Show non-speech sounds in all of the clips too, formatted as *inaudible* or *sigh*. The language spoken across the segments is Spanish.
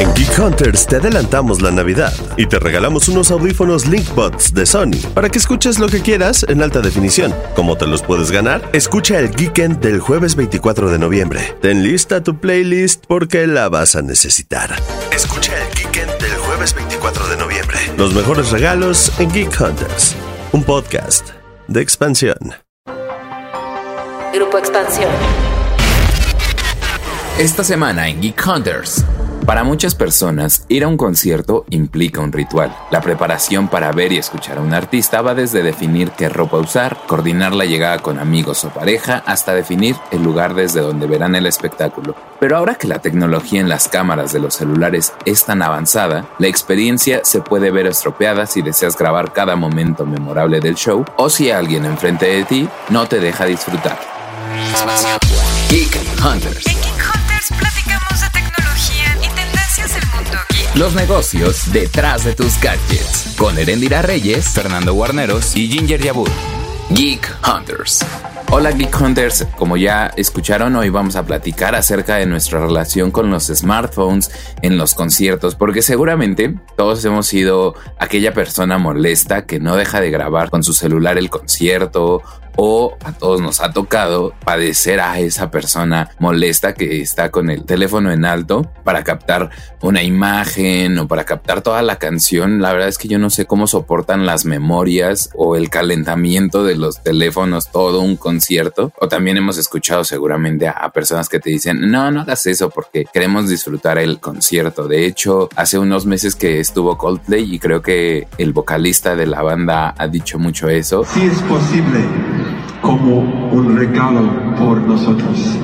En Geek Hunters te adelantamos la Navidad y te regalamos unos audífonos LinkBuds de Sony para que escuches lo que quieras en alta definición. ¿Cómo te los puedes ganar? Escucha el Geekend del jueves 24 de noviembre. Ten lista tu playlist porque la vas a necesitar. Escucha el Geekend del jueves 24 de noviembre. Los mejores regalos en Geek Hunters, un podcast de expansión. Grupo Expansión. Esta semana en Geek Hunters. Para muchas personas, ir a un concierto implica un ritual. La preparación para ver y escuchar a un artista va desde definir qué ropa usar, coordinar la llegada con amigos o pareja, hasta definir el lugar desde donde verán el espectáculo. Pero ahora que la tecnología en las cámaras de los celulares es tan avanzada, la experiencia se puede ver estropeada si deseas grabar cada momento memorable del show o si alguien enfrente de ti no te deja disfrutar. Los negocios detrás de tus gadgets. Con Erendira Reyes, Fernando Guarneros y Ginger Yabur. Geek Hunters. Hola Geek Hunters, como ya escucharon, hoy vamos a platicar acerca de nuestra relación con los smartphones en los conciertos, porque seguramente todos hemos sido aquella persona molesta que no deja de grabar con su celular el concierto o a todos nos ha tocado padecer a esa persona molesta que está con el teléfono en alto para captar una imagen o para captar toda la canción. La verdad es que yo no sé cómo soportan las memorias o el calentamiento de los teléfonos todo un concierto. O también hemos escuchado seguramente a, personas que te dicen, no, no hagas eso porque queremos disfrutar el concierto. De hecho, hace unos meses que estuvo Coldplay y creo que el vocalista de la banda ha dicho mucho eso. Sí es posible como un regalo por nosotros.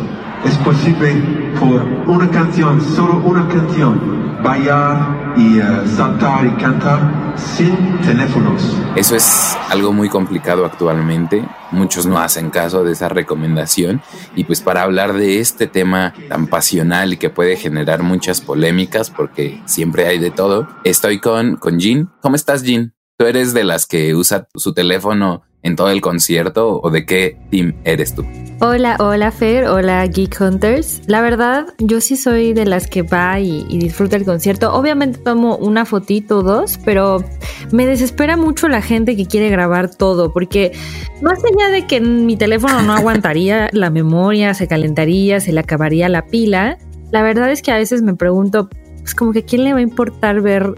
Es posible por una canción, solo una canción, bailar y eh, saltar y cantar sin teléfonos. Eso es algo muy complicado actualmente. Muchos no hacen caso de esa recomendación. Y pues para hablar de este tema tan pasional y que puede generar muchas polémicas, porque siempre hay de todo, estoy con, con Jean. ¿Cómo estás, Jean? ¿Tú eres de las que usa su teléfono en todo el concierto o de qué team eres tú? Hola, hola Fer, hola Geek Hunters. La verdad, yo sí soy de las que va y, y, disfruta el concierto. Obviamente tomo una fotito o dos, pero me desespera mucho la gente que quiere grabar todo, porque más allá de que mi teléfono no aguantaría *laughs* la memoria, se calentaría, se le acabaría la pila, la verdad es que a veces me pregunto, pues como que quién le va a importar ver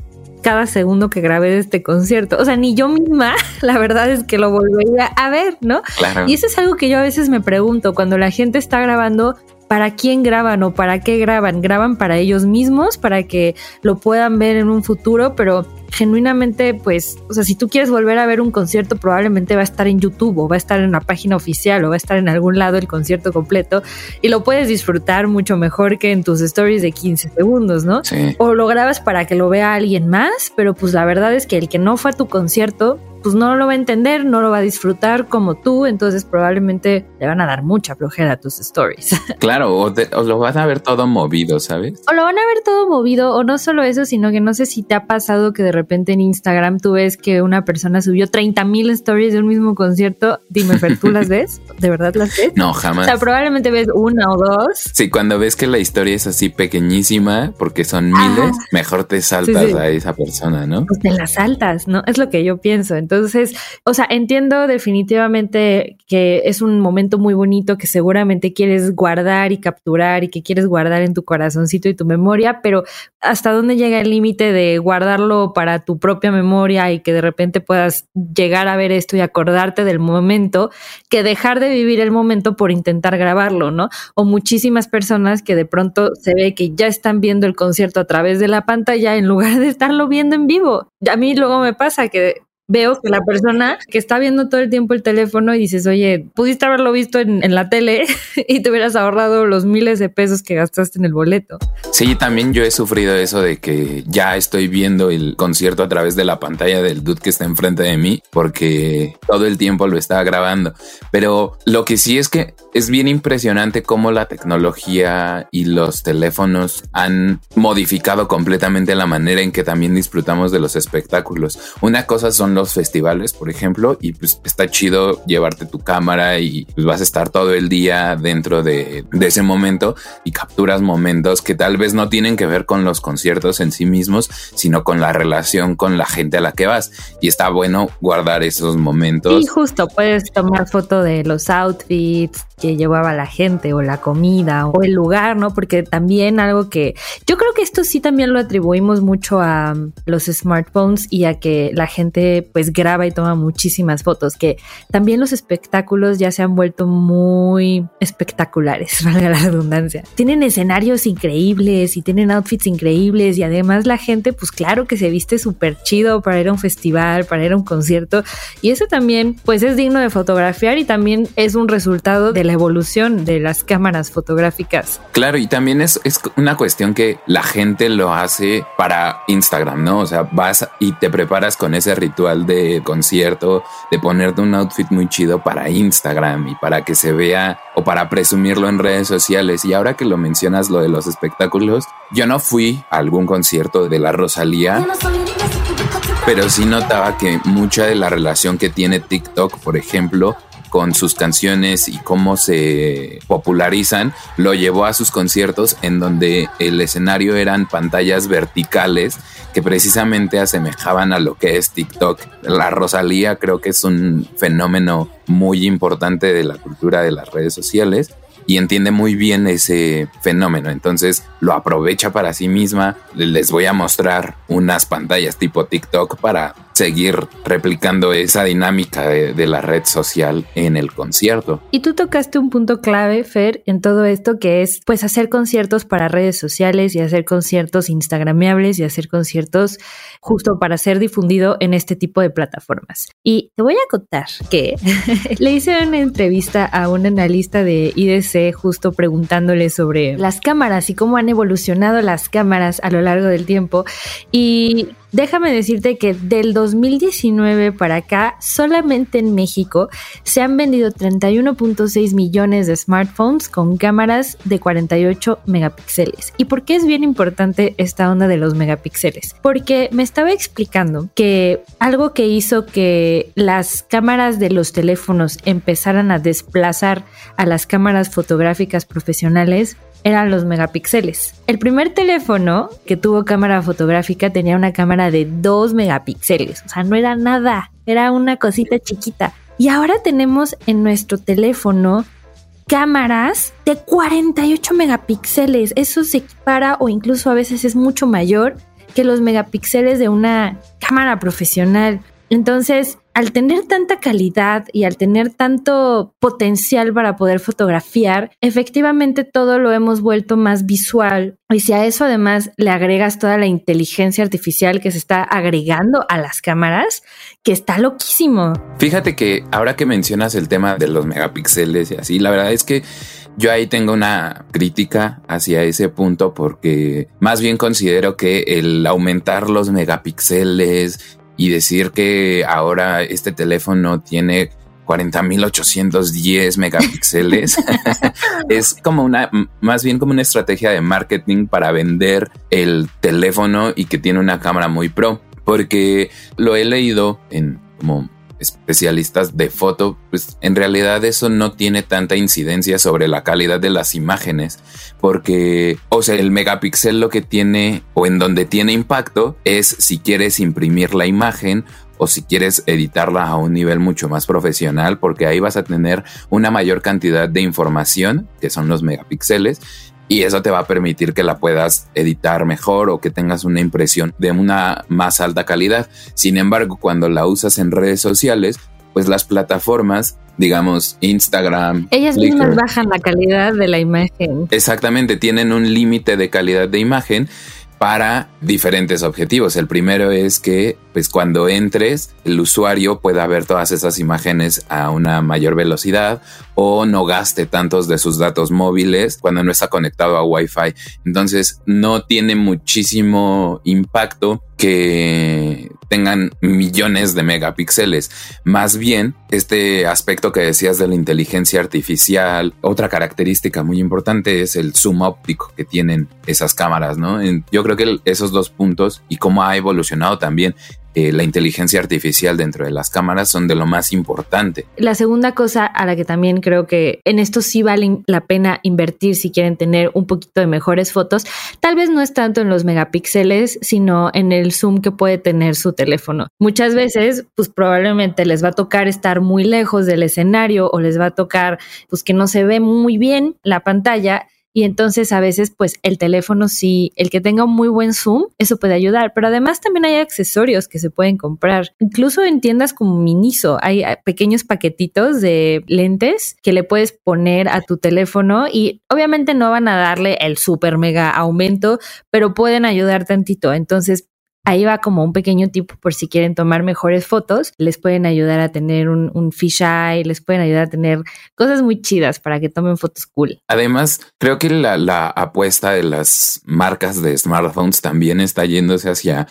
cada segundo que grabé de este concierto. O sea, ni yo misma, *laughs* la verdad es que lo volvería a ver, ¿no? Claro. Y eso es algo que yo a veces me pregunto, cuando la gente está grabando, ¿para quién graban o para qué graban? ¿Graban para ellos mismos, para que lo puedan ver en un futuro? Pero genuinamente, pues, o sea, si tú quieres volver a ver un concierto, probablemente va a estar en YouTube o va a estar en una página oficial o va a estar en algún lado el concierto completo y lo puedes disfrutar mucho mejor que en tus stories de 15 segundos, ¿no? Sí. O lo grabas para que lo vea alguien más, pero pues la verdad es que el que no fue a tu concierto, pues no lo va a entender, no lo va a disfrutar como tú, entonces probablemente le van a dar mucha flojera a tus stories. *laughs* Claro, o, te, o, lo van a ver todo movido, ¿sabes? O lo van a ver todo movido, o no solo eso, sino que no sé si te ha pasado que de repente en Instagram tú ves que una persona subió 30 mil stories de un mismo concierto. Dime, Fer, ¿tú las *laughs* ves? ¿De verdad las ves? No, jamás. O sea, probablemente ves una o dos. Sí, cuando ves que la historia es así pequeñísima, porque son miles, Ajá. mejor te saltas sí, sí. a esa persona, ¿no? Pues te las saltas, ¿no? Es lo que yo pienso. Entonces, o sea, entiendo definitivamente que es un momento muy bonito que seguramente quieres guardar y capturar y que quieres guardar en tu corazoncito y tu memoria, pero hasta dónde llega el límite de guardarlo para tu propia memoria y que de repente puedas llegar a ver esto y acordarte del momento, que dejar de vivir el momento por intentar grabarlo, ¿no? O muchísimas personas que de pronto se ve que ya están viendo el concierto a través de la pantalla en lugar de estarlo viendo en vivo. A mí luego me pasa que veo que la persona que está viendo todo el tiempo el teléfono y dices, oye, pudiste haberlo visto en, en, la tele *laughs* y te hubieras ahorrado los miles de pesos que gastaste en el boleto. Sí, también yo he sufrido eso de que ya estoy viendo el concierto a través de la pantalla del dude que está enfrente de mí porque todo el tiempo lo estaba grabando. Pero lo que sí es que es bien impresionante cómo la tecnología y los teléfonos han modificado completamente la manera en que también disfrutamos de los espectáculos. Una cosa son los festivales, por ejemplo, y pues está chido llevarte tu cámara y pues vas a estar todo el día dentro de, de ese momento y capturas momentos que tal vez no tienen que ver con los conciertos en sí mismos, sino con la relación con la gente a la que vas. Y está bueno guardar esos momentos. Y justo puedes tomar foto de los outfits que llevaba la gente o la comida o el lugar, ¿no? Porque también algo que yo creo que esto sí también lo atribuimos mucho a um, los smartphones y a que la gente pues graba y toma muchísimas fotos, que también los espectáculos ya se han vuelto muy espectaculares, *laughs* valga la redundancia. Tienen escenarios increíbles y tienen outfits increíbles y además la gente pues claro que se viste súper chido para ir a un festival, para ir a un concierto y eso también pues es digno de fotografiar y también es un resultado de la evolución de las cámaras fotográficas. Claro, y también es, es una cuestión que la gente lo hace para Instagram, ¿no? O sea, vas y te preparas con ese ritual de concierto, de ponerte un outfit muy chido para Instagram y para que se vea o para presumirlo en redes sociales. Y ahora que lo mencionas, lo de los espectáculos, yo no fui a algún concierto de la Rosalía pero sí notaba que mucha de la relación que tiene TikTok, por ejemplo, con sus canciones y cómo se popularizan, lo llevó a sus conciertos en donde el escenario eran pantallas verticales que precisamente asemejaban a lo que es TikTok. La Rosalía creo que es un fenómeno muy importante de la cultura de las redes sociales y entiende muy bien ese fenómeno. Entonces lo aprovecha para sí misma. Les voy a mostrar unas pantallas tipo TikTok para seguir replicando esa dinámica de, la red social en el concierto. Y tú tocaste un punto clave, Fer, en todo esto que es pues hacer conciertos para redes sociales y hacer conciertos instagramiables y hacer conciertos justo para ser difundido en este tipo de plataformas. Y te voy a contar que *laughs* le hice una entrevista a un analista de IDC justo preguntándole sobre las cámaras y cómo han evolucionado las cámaras a lo largo del tiempo y Déjame decirte que del 2019 para acá, solamente en México se han vendido 31.6 millones de smartphones con cámaras de 48 megapíxeles. ¿Y por qué es bien importante esta onda de los megapíxeles? Porque me estaba explicando que algo que hizo que las cámaras de los teléfonos empezaran a desplazar a las cámaras fotográficas profesionales eran los megapíxeles. El primer teléfono que tuvo cámara fotográfica tenía una cámara de 2 megapíxeles, o sea, no era nada, era una cosita chiquita. Y ahora tenemos en nuestro teléfono cámaras de 48 megapíxeles. Eso se equipara o incluso a veces es mucho mayor que los megapíxeles de una cámara profesional. Entonces, al tener tanta calidad y al tener tanto potencial para poder fotografiar, efectivamente todo lo hemos vuelto más visual. Y si a eso además le agregas toda la inteligencia artificial que se está agregando a las cámaras, que está loquísimo. Fíjate que ahora que mencionas el tema de los megapíxeles y así, la verdad es que yo ahí tengo una crítica hacia ese punto porque más bien considero que el aumentar los megapíxeles y decir que ahora este teléfono tiene 40.810 megapíxeles *laughs* es como una, más bien como una estrategia de marketing para vender el teléfono y que tiene una cámara muy pro. Porque lo he leído en como especialistas de foto, pues en realidad eso no tiene tanta incidencia sobre la calidad de las imágenes, porque, o sea, el megapíxel lo que tiene o en donde tiene impacto es si quieres imprimir la imagen o si quieres editarla a un nivel mucho más profesional, porque ahí vas a tener una mayor cantidad de información, que son los megapíxeles, y eso te va a permitir que la puedas editar mejor o que tengas una impresión de una más alta calidad. Sin embargo, cuando la usas en redes sociales, pues las plataformas, digamos Instagram, ellas mismas bajan la calidad de la imagen. Exactamente, tienen un límite de calidad de imagen para diferentes objetivos. El primero es que, pues cuando entres, el usuario pueda ver todas esas imágenes a una mayor velocidad o no gaste tantos de sus datos móviles cuando no está conectado a Wi-Fi. Entonces, no tiene muchísimo impacto que tengan millones de megapíxeles. Más bien, este aspecto que decías de la inteligencia artificial, otra característica muy importante es el zoom óptico que tienen esas cámaras, ¿no? Yo creo que esos dos puntos y cómo ha evolucionado también eh, la inteligencia artificial dentro de las cámaras son de lo más importante. La segunda cosa a la que también creo que en esto sí vale la pena invertir si quieren tener un poquito de mejores fotos, tal vez no es tanto en los megapíxeles, sino en el zoom que puede tener su teléfono. Muchas veces, pues probablemente les va a tocar estar muy lejos del escenario o les va a tocar, pues que no se ve muy bien la pantalla y entonces a veces pues el teléfono sí, el que tenga un muy buen zoom, eso puede ayudar, pero además también hay accesorios que se pueden comprar. Incluso en tiendas como Miniso hay pequeños paquetitos de lentes que le puedes poner a tu teléfono y obviamente no van a darle el super mega aumento, pero pueden ayudar tantito. Entonces Ahí va como un pequeño tip por si quieren tomar mejores fotos. Les pueden ayudar a tener un, un fisheye, les pueden ayudar a tener cosas muy chidas para que tomen fotos cool. Además, creo que la, la apuesta de las marcas de smartphones también está yéndose hacia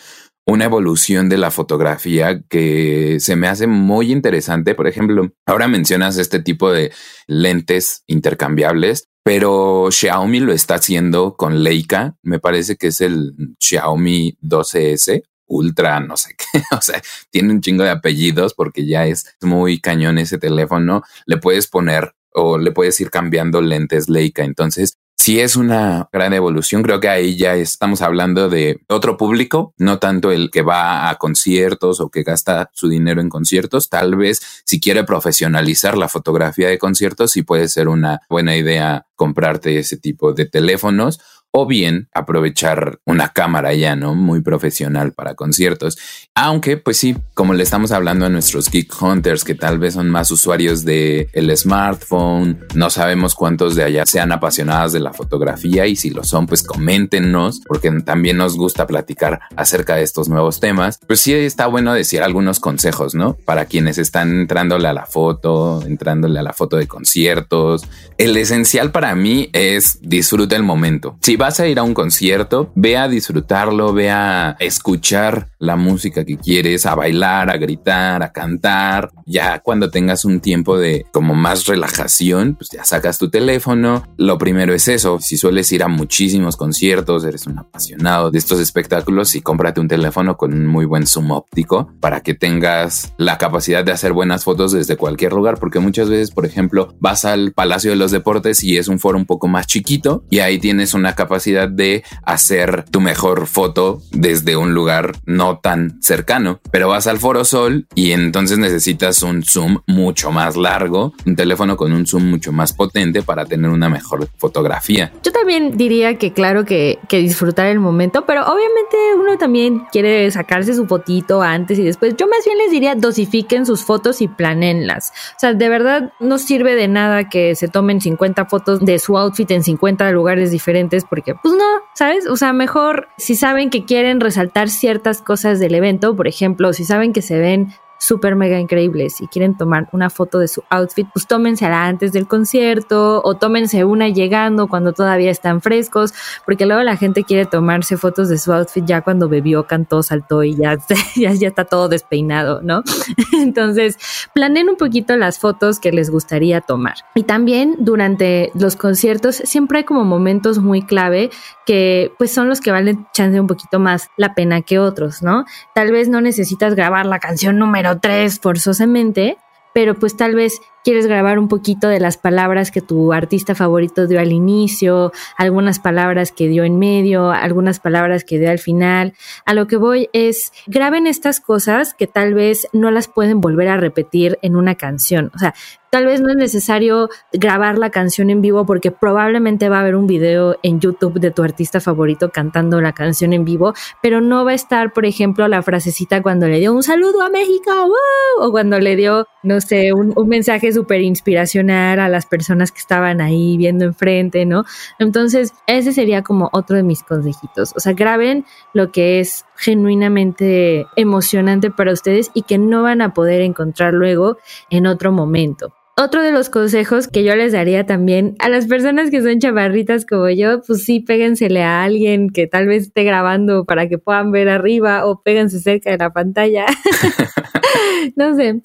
una evolución de la fotografía que se me hace muy interesante. Por ejemplo, ahora mencionas este tipo de lentes intercambiables pero Xiaomi lo está haciendo con Leica. Me parece que es el Xiaomi 12S Ultra, no sé qué. *laughs* O sea, tiene un chingo de apellidos porque ya es muy cañón ese teléfono. Le puedes poner o le puedes ir cambiando lentes Leica. Entonces, si es una gran evolución. Creo que ahí ya estamos hablando de otro público, no tanto el que va a conciertos o que gasta su dinero en conciertos. Tal vez si quiere profesionalizar la fotografía de conciertos, sí puede ser una buena idea comprarte ese tipo de teléfonos o bien aprovechar una cámara ya, ¿no? Muy profesional para conciertos. Aunque, pues sí, como le estamos hablando a nuestros Geek Hunters, que tal vez son más usuarios de el smartphone, no sabemos cuántos de allá sean apasionados de la fotografía y si lo son, pues coméntenos, porque también nos gusta platicar acerca de estos nuevos temas. Pues sí está bueno decir algunos consejos, ¿no? Para quienes están entrándole a la foto, entrándole a la foto de conciertos. El esencial para mí es disfruta el momento. Vas a ir a un concierto, ve a disfrutarlo, ve a escuchar la música que quieres, a bailar, a gritar, a cantar. Ya cuando tengas un tiempo de como más relajación, pues ya sacas tu teléfono. Lo primero es eso. Si sueles ir a muchísimos conciertos, eres un apasionado de estos espectáculos y cómprate un teléfono con un muy buen zoom óptico para que tengas la capacidad de hacer buenas fotos desde cualquier lugar. Porque muchas veces, por ejemplo, vas al Palacio de los Deportes y es un foro un poco más chiquito y ahí tienes una capacidad capacidad de hacer tu mejor foto desde un lugar no tan cercano. Pero vas al Foro Sol y entonces necesitas un zoom mucho más largo, un teléfono con un zoom mucho más potente para tener una mejor fotografía. Yo también diría que claro que, que disfrutar el momento, pero obviamente uno también quiere sacarse su fotito antes y después. Yo más bien les diría dosifiquen sus fotos y planenlas. O sea, de verdad no sirve de nada que se tomen 50 fotos de su outfit en 50 lugares diferentes porque pues no, ¿sabes? O sea, mejor si saben que quieren resaltar ciertas cosas del evento, por ejemplo, si saben que se ven súper mega increíbles y quieren tomar una foto de su outfit, pues tómensela antes del concierto o tómense una llegando cuando todavía están frescos, porque luego la gente quiere tomarse fotos de su outfit ya cuando bebió, cantó, saltó y ya, *laughs* ya, ya está todo despeinado, ¿no? *laughs* Entonces, planeen un poquito las fotos que les gustaría tomar. Y también durante los conciertos siempre hay como momentos muy clave que pues son los que valen chance un poquito más la pena que otros, ¿no? Tal vez no necesitas grabar la canción número tres forzosamente, pero pues tal vez quieres grabar un poquito de las palabras que tu artista favorito dio al inicio, algunas palabras que dio en medio, algunas palabras que dio al final. A lo que voy es, graben estas cosas que tal vez no las pueden volver a repetir en una canción. O sea, Tal vez no es necesario grabar la canción en vivo porque probablemente va a haber un video en YouTube de tu artista favorito cantando la canción en vivo, pero no va a estar, por ejemplo, la frasecita cuando le dio un saludo a México o cuando le dio, no sé, un, mensaje súper inspiracional a las personas que estaban ahí viendo enfrente, ¿no? Entonces, ese sería como otro de mis consejitos. O sea, graben lo que es genuinamente emocionante para ustedes y que no van a poder encontrar luego en otro momento. Otro de los consejos que yo les daría también a las personas que son chavarritas como yo, pues sí, péguensele a alguien que tal vez esté grabando para que puedan ver arriba o péguense cerca de la pantalla. *laughs* no sé.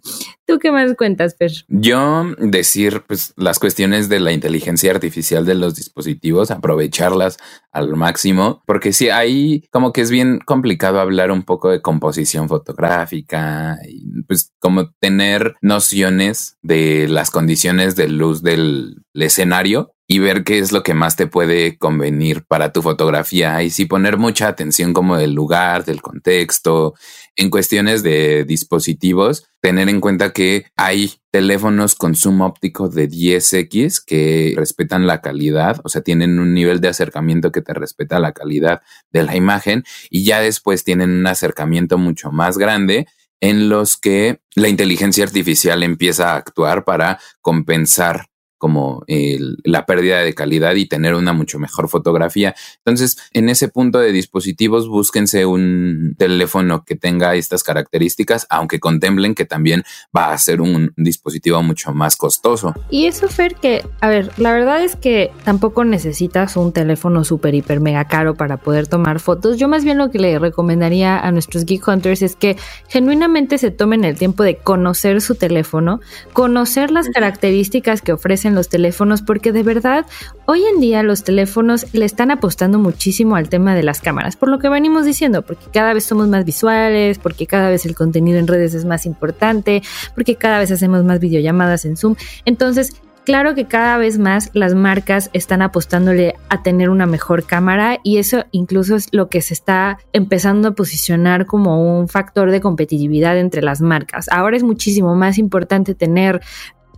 ¿Tú qué más cuentas, Per? Yo decir pues las cuestiones de la inteligencia artificial de los dispositivos, aprovecharlas al máximo, porque sí, ahí como que es bien complicado hablar un poco de composición fotográfica y pues como tener nociones de las condiciones de luz del escenario y ver qué es lo que más te puede convenir para tu fotografía y si poner mucha atención como del lugar, del contexto, en cuestiones de dispositivos, tener en cuenta que hay teléfonos con zoom óptico de 10x que respetan la calidad, o sea, tienen un nivel de acercamiento que te respeta la calidad de la imagen y ya después tienen un acercamiento mucho más grande en los que la inteligencia artificial empieza a actuar para compensar como la pérdida de calidad y tener una mucho mejor fotografía. Entonces, en ese punto de dispositivos, búsquense un teléfono que tenga estas características, aunque contemplen que también va a ser un dispositivo mucho más costoso. Y eso, Fer, que, a ver, la verdad es que tampoco necesitas un teléfono súper, hiper, mega caro para poder tomar fotos. Yo más bien lo que le recomendaría a nuestros Geek Hunters es que genuinamente se tomen el tiempo de conocer su teléfono, conocer las características que ofrecen los teléfonos porque de verdad hoy en día los teléfonos le están apostando muchísimo al tema de las cámaras, por lo que venimos diciendo, porque cada vez somos más visuales, porque cada vez el contenido en redes es más importante, porque cada vez hacemos más videollamadas en Zoom. Entonces, Claro que cada vez más las marcas están apostándole a tener una mejor cámara y eso incluso es lo que se está empezando a posicionar como un factor de competitividad entre las marcas. Ahora es muchísimo más importante tener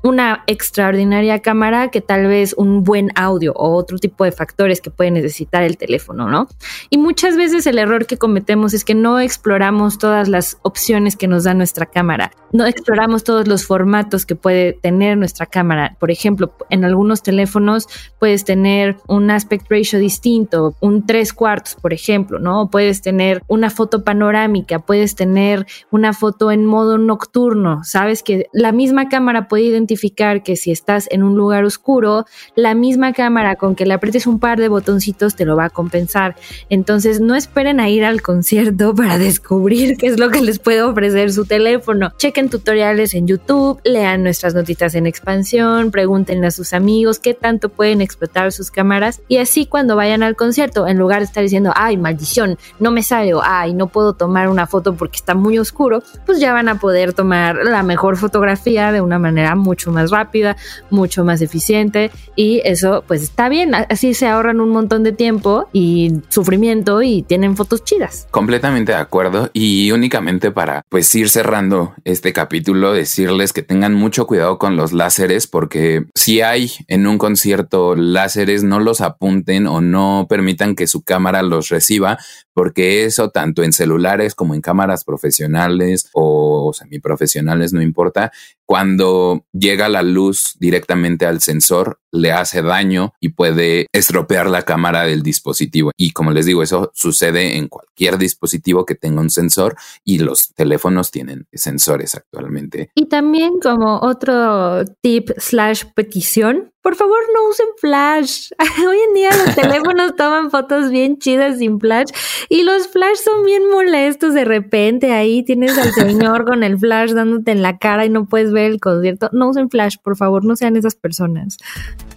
una extraordinaria cámara que tal vez un buen audio o otro tipo de factores que puede necesitar el teléfono, ¿no? Y muchas veces el error que cometemos es que no exploramos todas las opciones que nos da nuestra cámara, no exploramos todos los formatos que puede tener nuestra cámara. Por ejemplo, en algunos teléfonos puedes tener un aspect ratio distinto, un tres cuartos, por ejemplo, ¿no? Puedes tener una foto panorámica, puedes tener una foto en modo nocturno, sabes que la misma cámara puede identificar que si estás en un lugar oscuro, la misma cámara con que le aprietes un par de botoncitos te lo va a compensar. Entonces no esperen a ir al concierto *laughs* para descubrir qué es lo que les puede ofrecer su teléfono. Chequen tutoriales en YouTube, lean nuestras notitas en expansión, pregúntenle a sus amigos qué tanto pueden explotar sus cámaras y así cuando vayan al concierto, en lugar de estar diciendo, ay, maldición, no me sale ay, no puedo tomar una foto porque está muy oscuro, pues ya van a poder tomar la mejor fotografía de una manera mucho más rápida, mucho más eficiente y eso pues está bien, así se ahorran un montón de tiempo y sufrimiento y tienen fotos chidas. Completamente de acuerdo y únicamente para pues ir cerrando este capítulo decirles que tengan mucho cuidado con los láseres porque si hay en un concierto láseres no los apunten o no permitan que su cámara los reciba porque eso tanto en celulares como en cámaras profesionales o semiprofesionales, no importa, cuando llega la luz directamente al sensor, le hace daño y puede estropear la cámara del dispositivo. Y como les digo, eso sucede en cualquier dispositivo que tenga un sensor y los teléfonos tienen sensores actualmente. Y también como otro tip slash petición, por favor no usen flash. *laughs* Hoy en día los *laughs* teléfonos toman fotos bien chidas sin flash y los flash son bien molestos de repente. Ahí tienes al señor *laughs* con el flash dándote en la cara y no puedes ver el concierto. No usen flash, por favor, no sean esas personas.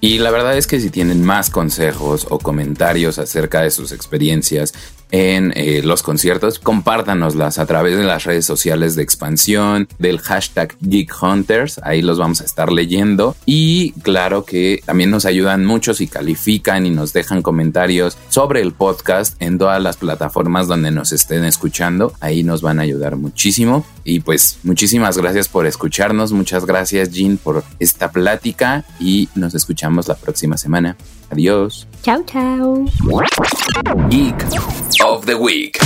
Y la verdad es que si tienen más consejos o comentarios acerca de sus experiencias en eh, los conciertos, compártanoslas a través de las redes sociales de expansión, del hashtag Geek Hunters, ahí los vamos a estar leyendo. Y claro que también nos ayudan mucho si califican y nos dejan comentarios sobre el podcast en todas las plataformas donde nos estén escuchando, ahí nos van a ayudar muchísimo. Y pues muchísimas gracias por escucharnos, muchas gracias Jean por esta plática y nos escuchamos la próxima semana. Adiós. Chao, chao. Geek of the Week.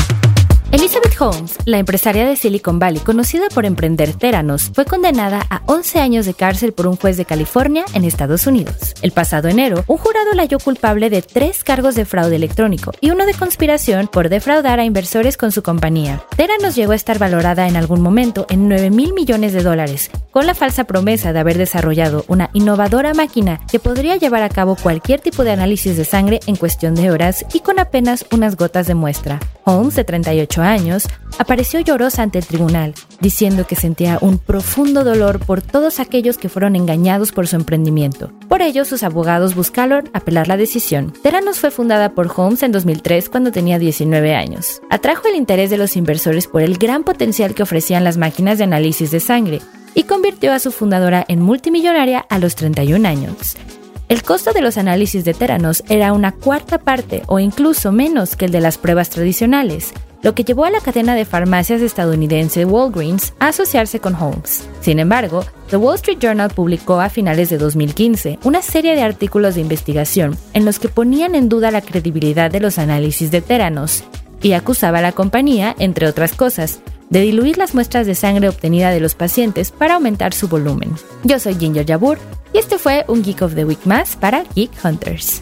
Elizabeth Holmes, la empresaria de Silicon Valley conocida por emprender Theranos, fue condenada a 11 años de cárcel por un juez de California en Estados Unidos. El pasado enero, un jurado la halló culpable de tres cargos de fraude electrónico y uno de conspiración por defraudar a inversores con su compañía. Theranos llegó a estar valorada en algún momento en 9 mil millones de dólares, con la falsa promesa de haber desarrollado una innovadora máquina que podría llevar a cabo cualquier tipo de análisis de sangre en cuestión de horas y con apenas unas gotas de muestra. Holmes, de 38 años, apareció llorosa ante el tribunal, diciendo que sentía un profundo dolor por todos aquellos que fueron engañados por su emprendimiento. Por ello, sus abogados buscaron apelar la decisión. Theranos fue fundada por Holmes en 2003 cuando tenía 19 años. Atrajo el interés de los inversores por el gran potencial que ofrecían las máquinas de análisis de sangre y convirtió a su fundadora en multimillonaria a los 31 años. El costo de los análisis de Teranos era una cuarta parte o incluso menos que el de las pruebas tradicionales, lo que llevó a la cadena de farmacias estadounidense Walgreens a asociarse con Holmes. Sin embargo, The Wall Street Journal publicó a finales de 2015 una serie de artículos de investigación en los que ponían en duda la credibilidad de los análisis de Teranos y acusaba a la compañía, entre otras cosas, de diluir las muestras de sangre obtenida de los pacientes para aumentar su volumen. Yo soy Ginger Yabur y este fue un Geek of the Week más para Geek Hunters.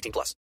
18 plus.